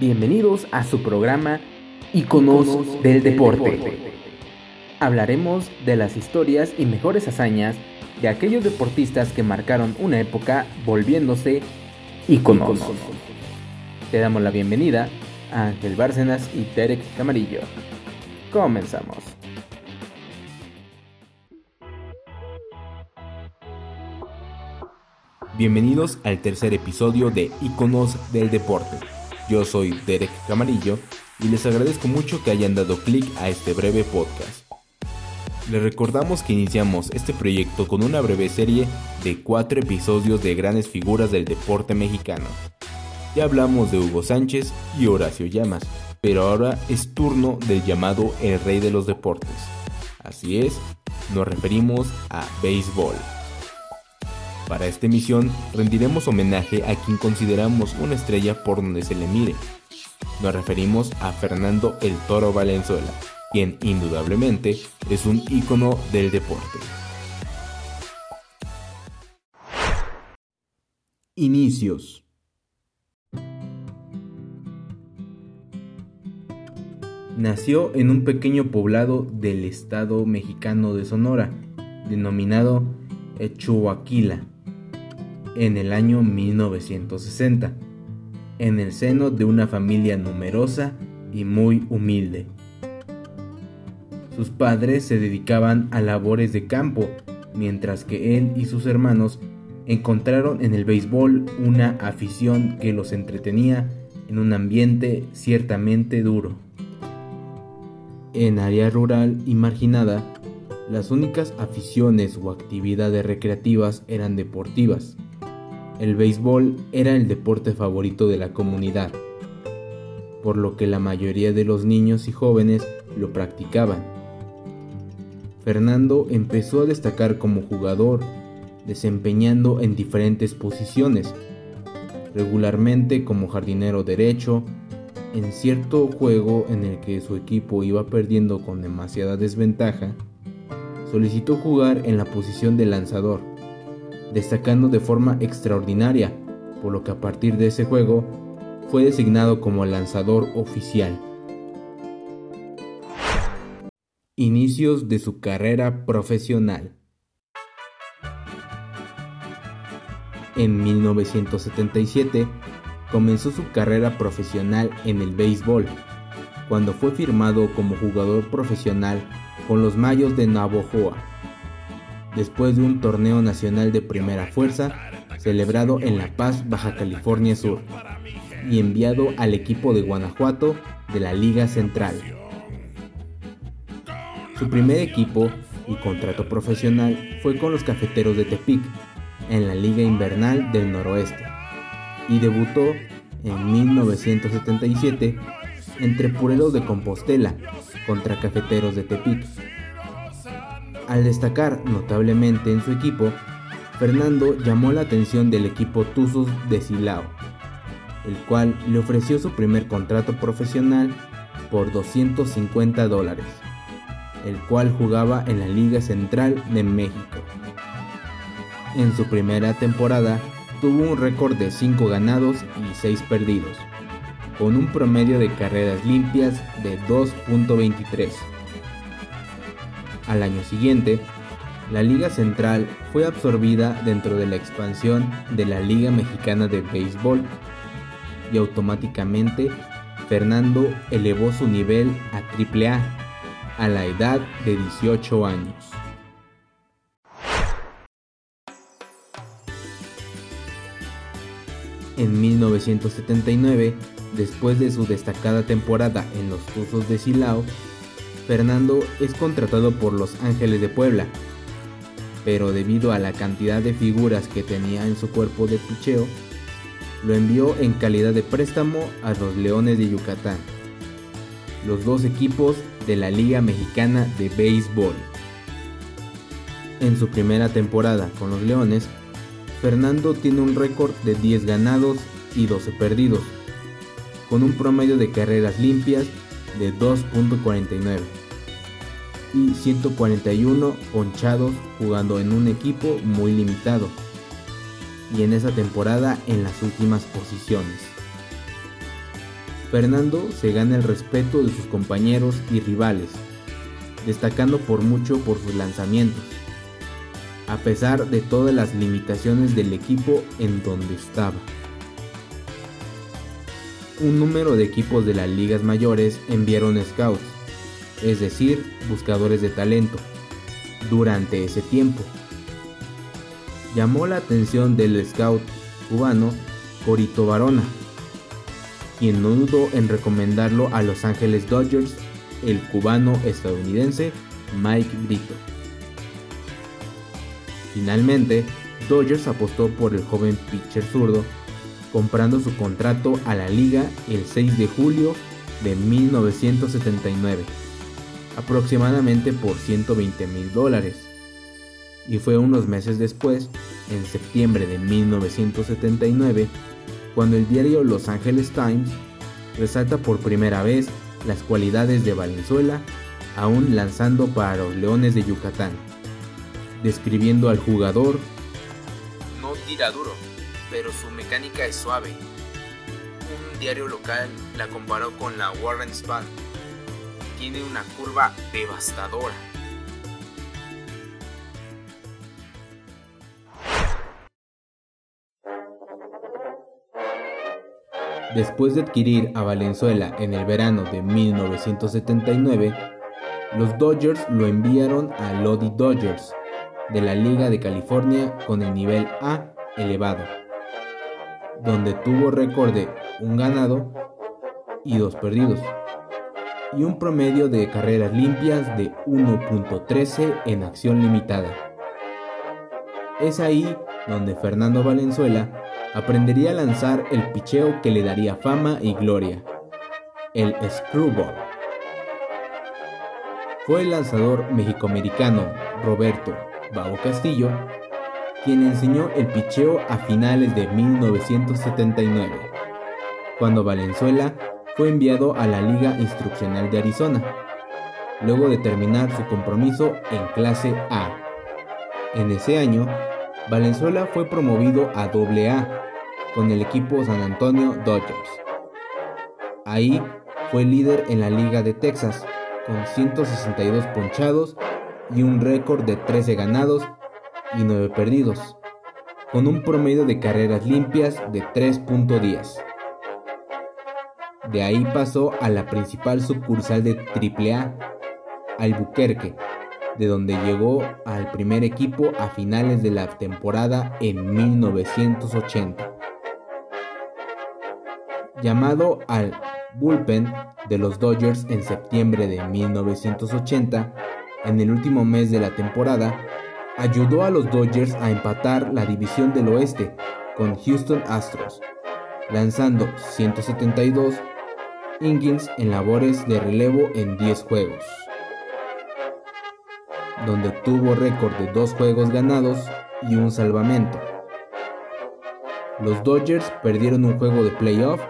Bienvenidos a su programa Iconos del Deporte. Hablaremos de las historias y mejores hazañas de aquellos deportistas que marcaron una época volviéndose iconos. Te damos la bienvenida a Ángel Bárcenas y Derek Camarillo. Comenzamos. Bienvenidos al tercer episodio de Iconos del Deporte. Yo soy Derek Camarillo y les agradezco mucho que hayan dado clic a este breve podcast. Les recordamos que iniciamos este proyecto con una breve serie de cuatro episodios de grandes figuras del deporte mexicano. Ya hablamos de Hugo Sánchez y Horacio Llamas, pero ahora es turno del llamado el rey de los deportes. Así es, nos referimos a béisbol. Para esta emisión rendiremos homenaje a quien consideramos una estrella por donde se le mire. Nos referimos a Fernando el Toro Valenzuela, quien indudablemente es un ícono del deporte. Inicios Nació en un pequeño poblado del estado mexicano de Sonora, denominado Echuaquila, en el año 1960, en el seno de una familia numerosa y muy humilde. Sus padres se dedicaban a labores de campo, mientras que él y sus hermanos encontraron en el béisbol una afición que los entretenía en un ambiente ciertamente duro. En área rural y marginada, las únicas aficiones o actividades recreativas eran deportivas, el béisbol era el deporte favorito de la comunidad, por lo que la mayoría de los niños y jóvenes lo practicaban. Fernando empezó a destacar como jugador, desempeñando en diferentes posiciones, regularmente como jardinero derecho, en cierto juego en el que su equipo iba perdiendo con demasiada desventaja, solicitó jugar en la posición de lanzador destacando de forma extraordinaria, por lo que a partir de ese juego fue designado como lanzador oficial. Inicios de su carrera profesional. En 1977 comenzó su carrera profesional en el béisbol, cuando fue firmado como jugador profesional con los Mayos de Navojoa después de un torneo nacional de primera fuerza celebrado en La Paz, Baja California Sur, y enviado al equipo de Guanajuato de la Liga Central. Su primer equipo y contrato profesional fue con los Cafeteros de Tepic en la Liga Invernal del Noroeste y debutó en 1977 entre Pureros de Compostela contra Cafeteros de Tepic al destacar notablemente en su equipo, Fernando llamó la atención del equipo Tuzos de Silao, el cual le ofreció su primer contrato profesional por 250 dólares, el cual jugaba en la Liga Central de México. En su primera temporada tuvo un récord de 5 ganados y 6 perdidos, con un promedio de carreras limpias de 2.23 al año siguiente, la Liga Central fue absorbida dentro de la expansión de la Liga Mexicana de Béisbol y automáticamente Fernando elevó su nivel a AAA a la edad de 18 años. En 1979, después de su destacada temporada en los Tuzos de Silao, Fernando es contratado por los Ángeles de Puebla, pero debido a la cantidad de figuras que tenía en su cuerpo de picheo, lo envió en calidad de préstamo a los Leones de Yucatán, los dos equipos de la Liga Mexicana de Béisbol. En su primera temporada con los Leones, Fernando tiene un récord de 10 ganados y 12 perdidos, con un promedio de carreras limpias de 2.49 y 141 ponchados jugando en un equipo muy limitado y en esa temporada en las últimas posiciones. Fernando se gana el respeto de sus compañeros y rivales, destacando por mucho por sus lanzamientos, a pesar de todas las limitaciones del equipo en donde estaba. Un número de equipos de las ligas mayores enviaron scouts, es decir, buscadores de talento, durante ese tiempo. Llamó la atención del scout cubano Corito Barona, quien no dudó en recomendarlo a Los Ángeles Dodgers el cubano estadounidense Mike Brito. Finalmente, Dodgers apostó por el joven pitcher zurdo, comprando su contrato a la liga el 6 de julio de 1979, aproximadamente por 120 mil dólares. Y fue unos meses después, en septiembre de 1979, cuando el diario Los Angeles Times resalta por primera vez las cualidades de Valenzuela aún lanzando para los Leones de Yucatán, describiendo al jugador no tira duro, pero su mecánica es suave. Un diario local la comparó con la Warren Spahn. Tiene una curva devastadora. Después de adquirir a Valenzuela en el verano de 1979, los Dodgers lo enviaron a Lodi Dodgers de la Liga de California con el nivel A elevado, donde tuvo récord de un ganado y dos perdidos, y un promedio de carreras limpias de 1.13 en acción limitada. Es ahí donde Fernando Valenzuela aprendería a lanzar el picheo que le daría fama y gloria, el screwball. Fue el lanzador mexicoamericano Roberto Babo Castillo quien enseñó el picheo a finales de 1979, cuando Valenzuela fue enviado a la Liga Instruccional de Arizona, luego de terminar su compromiso en clase A. En ese año, Valenzuela fue promovido a AA con el equipo San Antonio Dodgers. Ahí fue líder en la Liga de Texas con 162 ponchados y un récord de 13 ganados y 9 perdidos, con un promedio de carreras limpias de 3.10. De ahí pasó a la principal sucursal de AAA, Albuquerque, de donde llegó al primer equipo a finales de la temporada en 1980. Llamado al bullpen de los Dodgers en septiembre de 1980, en el último mes de la temporada, ayudó a los Dodgers a empatar la división del oeste con Houston Astros, lanzando 172 innings en labores de relevo en 10 juegos donde tuvo récord de dos juegos ganados y un salvamento. Los Dodgers perdieron un juego de playoff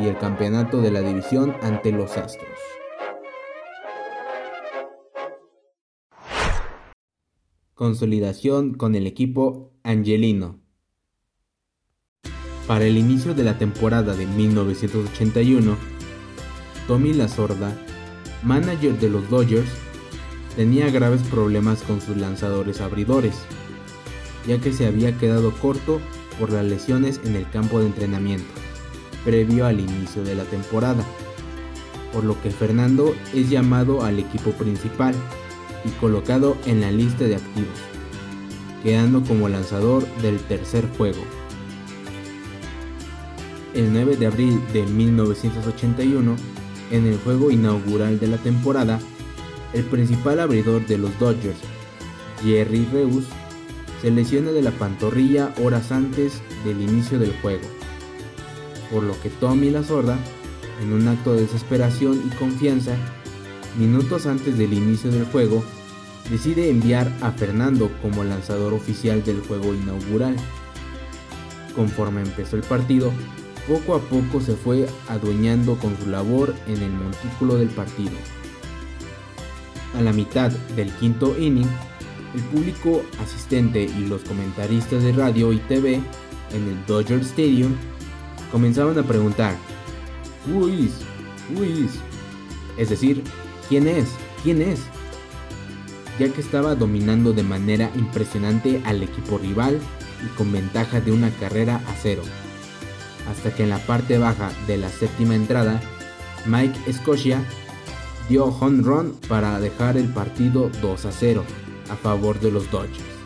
y el campeonato de la división ante los Astros. Consolidación con el equipo Angelino. Para el inicio de la temporada de 1981, Tommy Lasorda, manager de los Dodgers, tenía graves problemas con sus lanzadores abridores, ya que se había quedado corto por las lesiones en el campo de entrenamiento, previo al inicio de la temporada, por lo que Fernando es llamado al equipo principal colocado en la lista de activos, quedando como lanzador del tercer juego. El 9 de abril de 1981, en el juego inaugural de la temporada, el principal abridor de los Dodgers, Jerry Reus, se lesiona de la pantorrilla horas antes del inicio del juego, por lo que Tommy la sorda, en un acto de desesperación y confianza, minutos antes del inicio del juego, decide enviar a Fernando como lanzador oficial del juego inaugural. Conforme empezó el partido, poco a poco se fue adueñando con su labor en el montículo del partido. A la mitad del quinto inning, el público asistente y los comentaristas de radio y TV en el Dodger Stadium comenzaban a preguntar, Who is? Who is? Es decir, ¿quién es? ¿Quién es? Ya que estaba dominando de manera impresionante al equipo rival y con ventaja de una carrera a cero. Hasta que en la parte baja de la séptima entrada, Mike Scotia dio home run para dejar el partido 2 a 0 a favor de los Dodgers.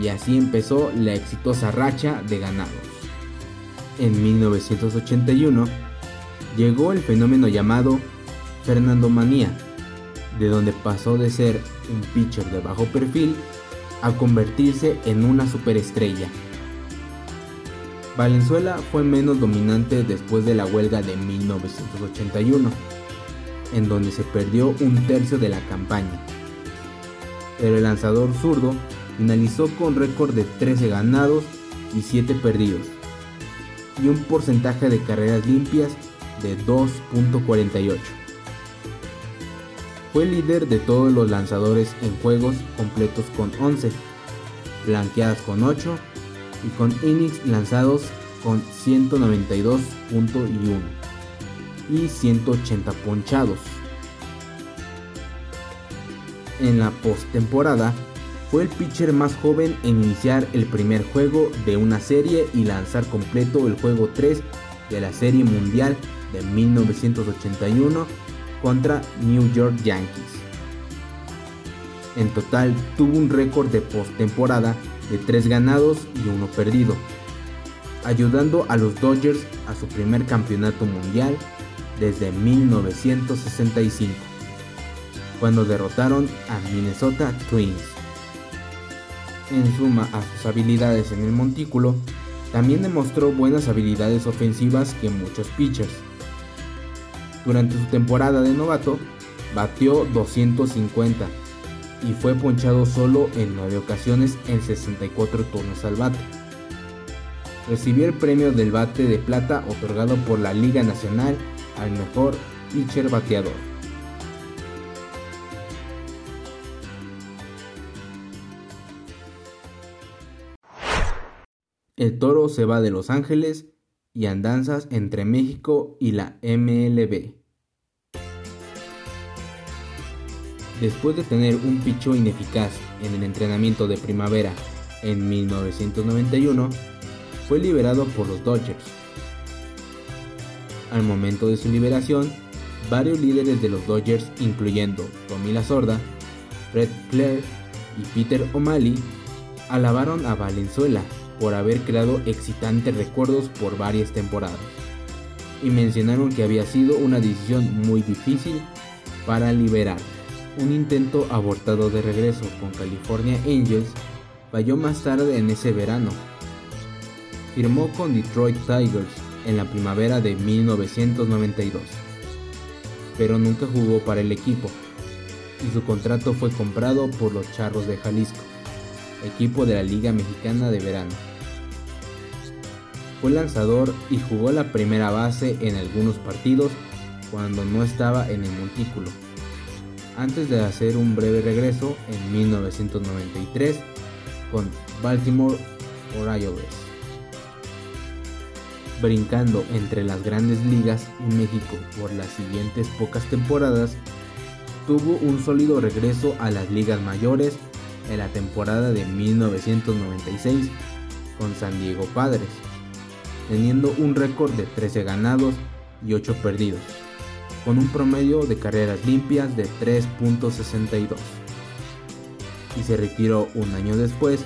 Y así empezó la exitosa racha de ganados. En 1981 llegó el fenómeno llamado Fernando Manía, de donde pasó de ser un pitcher de bajo perfil a convertirse en una superestrella. Valenzuela fue menos dominante después de la huelga de 1981, en donde se perdió un tercio de la campaña. Pero el lanzador zurdo finalizó con récord de 13 ganados y 7 perdidos, y un porcentaje de carreras limpias de 2.48. Fue líder de todos los lanzadores en juegos completos con 11, blanqueadas con 8 y con innings lanzados con 192.1 y 180 ponchados. En la postemporada, fue el pitcher más joven en iniciar el primer juego de una serie y lanzar completo el juego 3 de la Serie Mundial de 1981 contra New York Yankees. En total tuvo un récord de postemporada de 3 ganados y 1 perdido, ayudando a los Dodgers a su primer campeonato mundial desde 1965, cuando derrotaron a Minnesota Twins. En suma a sus habilidades en el montículo, también demostró buenas habilidades ofensivas que muchos pitchers. Durante su temporada de novato, batió 250 y fue ponchado solo en 9 ocasiones en 64 turnos al bate. Recibió el premio del bate de plata otorgado por la Liga Nacional al mejor pitcher bateador. El toro se va de Los Ángeles y andanzas entre México y la MLB. Después de tener un picho ineficaz en el entrenamiento de primavera en 1991, fue liberado por los Dodgers. Al momento de su liberación, varios líderes de los Dodgers, incluyendo Tommy La Sorda, Fred Clare y Peter O'Malley, alabaron a Valenzuela por haber creado excitantes recuerdos por varias temporadas y mencionaron que había sido una decisión muy difícil para liberar un intento abortado de regreso con California Angels falló más tarde en ese verano. Firmó con Detroit Tigers en la primavera de 1992, pero nunca jugó para el equipo y su contrato fue comprado por los Charros de Jalisco, equipo de la Liga Mexicana de Verano. Fue lanzador y jugó la primera base en algunos partidos cuando no estaba en el montículo antes de hacer un breve regreso en 1993 con Baltimore Orioles. Brincando entre las grandes ligas y México por las siguientes pocas temporadas, tuvo un sólido regreso a las ligas mayores en la temporada de 1996 con San Diego Padres, teniendo un récord de 13 ganados y 8 perdidos con un promedio de carreras limpias de 3.62. Y se retiró un año después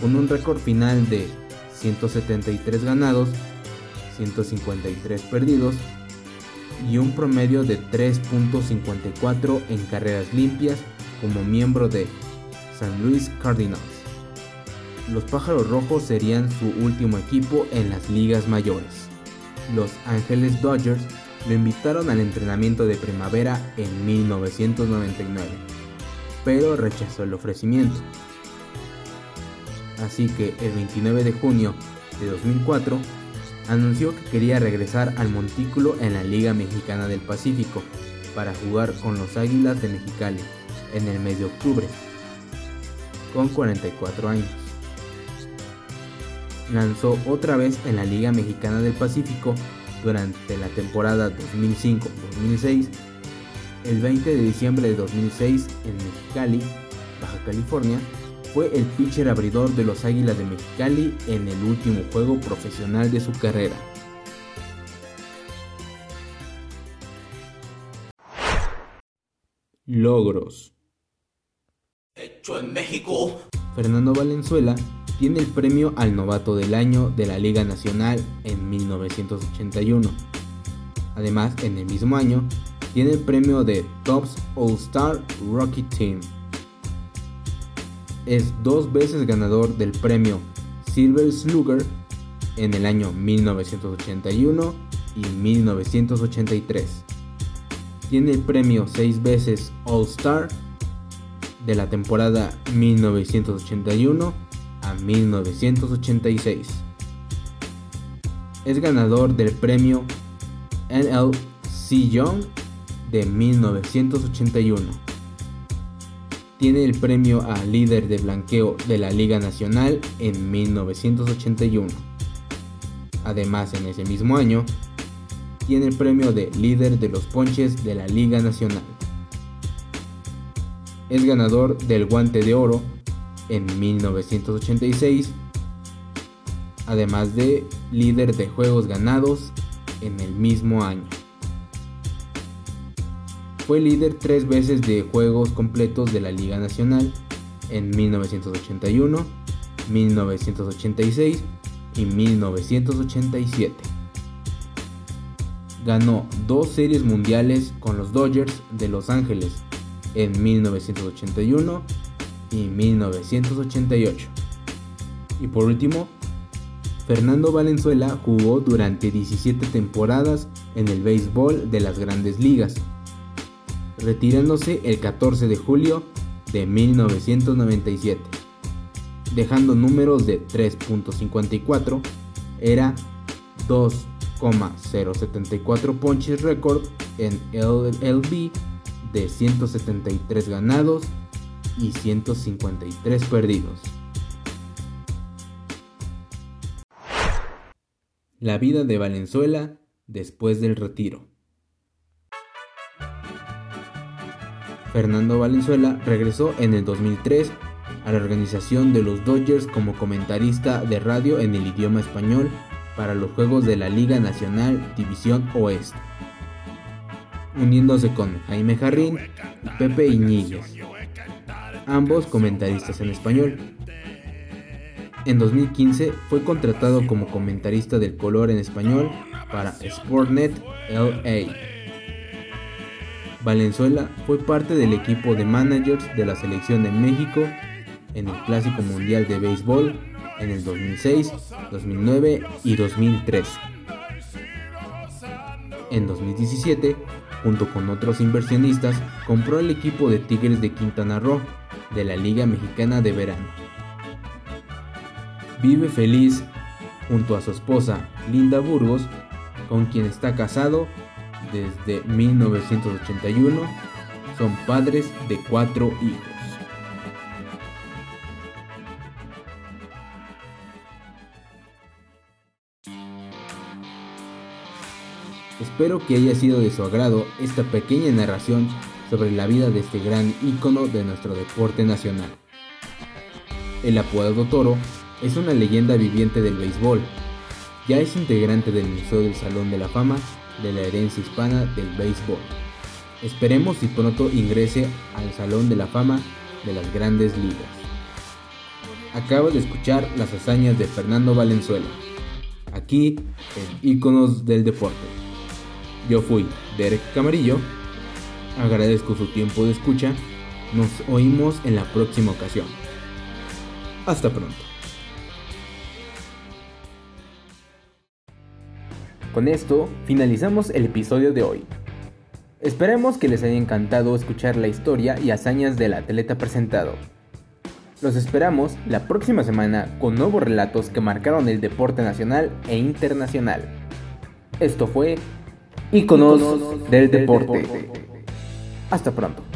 con un récord final de 173 ganados, 153 perdidos y un promedio de 3.54 en carreras limpias como miembro de San Luis Cardinals. Los Pájaros Rojos serían su último equipo en las ligas mayores. Los Ángeles Dodgers lo invitaron al entrenamiento de primavera en 1999, pero rechazó el ofrecimiento. Así que el 29 de junio de 2004 anunció que quería regresar al montículo en la Liga Mexicana del Pacífico para jugar con los Águilas de Mexicali en el mes de octubre, con 44 años. Lanzó otra vez en la Liga Mexicana del Pacífico durante la temporada 2005-2006, el 20 de diciembre de 2006 en Mexicali, Baja California, fue el pitcher abridor de los Águilas de Mexicali en el último juego profesional de su carrera. Logros. Hecho en México. Fernando Valenzuela tiene el premio al novato del año de la Liga Nacional en 1981. Además, en el mismo año, tiene el premio de Tops All Star Rookie Team. Es dos veces ganador del premio Silver Slugger en el año 1981 y 1983. Tiene el premio seis veces All Star de la temporada 1981 a 1986. Es ganador del premio NLC Young de 1981. Tiene el premio a líder de blanqueo de la Liga Nacional en 1981. Además, en ese mismo año, tiene el premio de líder de los ponches de la Liga Nacional. Es ganador del guante de oro en 1986, además de líder de juegos ganados en el mismo año. Fue líder tres veces de juegos completos de la Liga Nacional en 1981, 1986 y 1987. Ganó dos series mundiales con los Dodgers de Los Ángeles en 1981 y 1988. Y por último, Fernando Valenzuela jugó durante 17 temporadas en el béisbol de las grandes ligas, retirándose el 14 de julio de 1997, dejando números de 3.54, era 2,074 ponches récord en LLB de 173 ganados y 153 perdidos. La vida de Valenzuela después del retiro. Fernando Valenzuela regresó en el 2003 a la organización de los Dodgers como comentarista de radio en el idioma español para los Juegos de la Liga Nacional División Oeste, uniéndose con Jaime Jarrín y Pepe Iñiguez ambos comentaristas en español. En 2015 fue contratado como comentarista del color en español para Sportnet LA. Valenzuela fue parte del equipo de managers de la selección de México en el Clásico Mundial de Béisbol en el 2006, 2009 y 2003. En 2017, junto con otros inversionistas, compró el equipo de Tigres de Quintana Roo de la Liga Mexicana de Verano. Vive feliz junto a su esposa Linda Burgos, con quien está casado desde 1981. Son padres de cuatro hijos. Espero que haya sido de su agrado esta pequeña narración sobre la vida de este gran ícono de nuestro deporte nacional. El apodado Toro es una leyenda viviente del béisbol. Ya es integrante del Museo del Salón de la Fama de la herencia hispana del béisbol. Esperemos y pronto ingrese al Salón de la Fama de las grandes ligas. Acabo de escuchar las hazañas de Fernando Valenzuela, aquí en Íconos del Deporte. Yo fui Derek Camarillo Agradezco su tiempo de escucha. Nos oímos en la próxima ocasión. Hasta pronto. Con esto finalizamos el episodio de hoy. Esperemos que les haya encantado escuchar la historia y hazañas del atleta presentado. Los esperamos la próxima semana con nuevos relatos que marcaron el deporte nacional e internacional. Esto fue Iconos, del, deporte. Hasta pronto.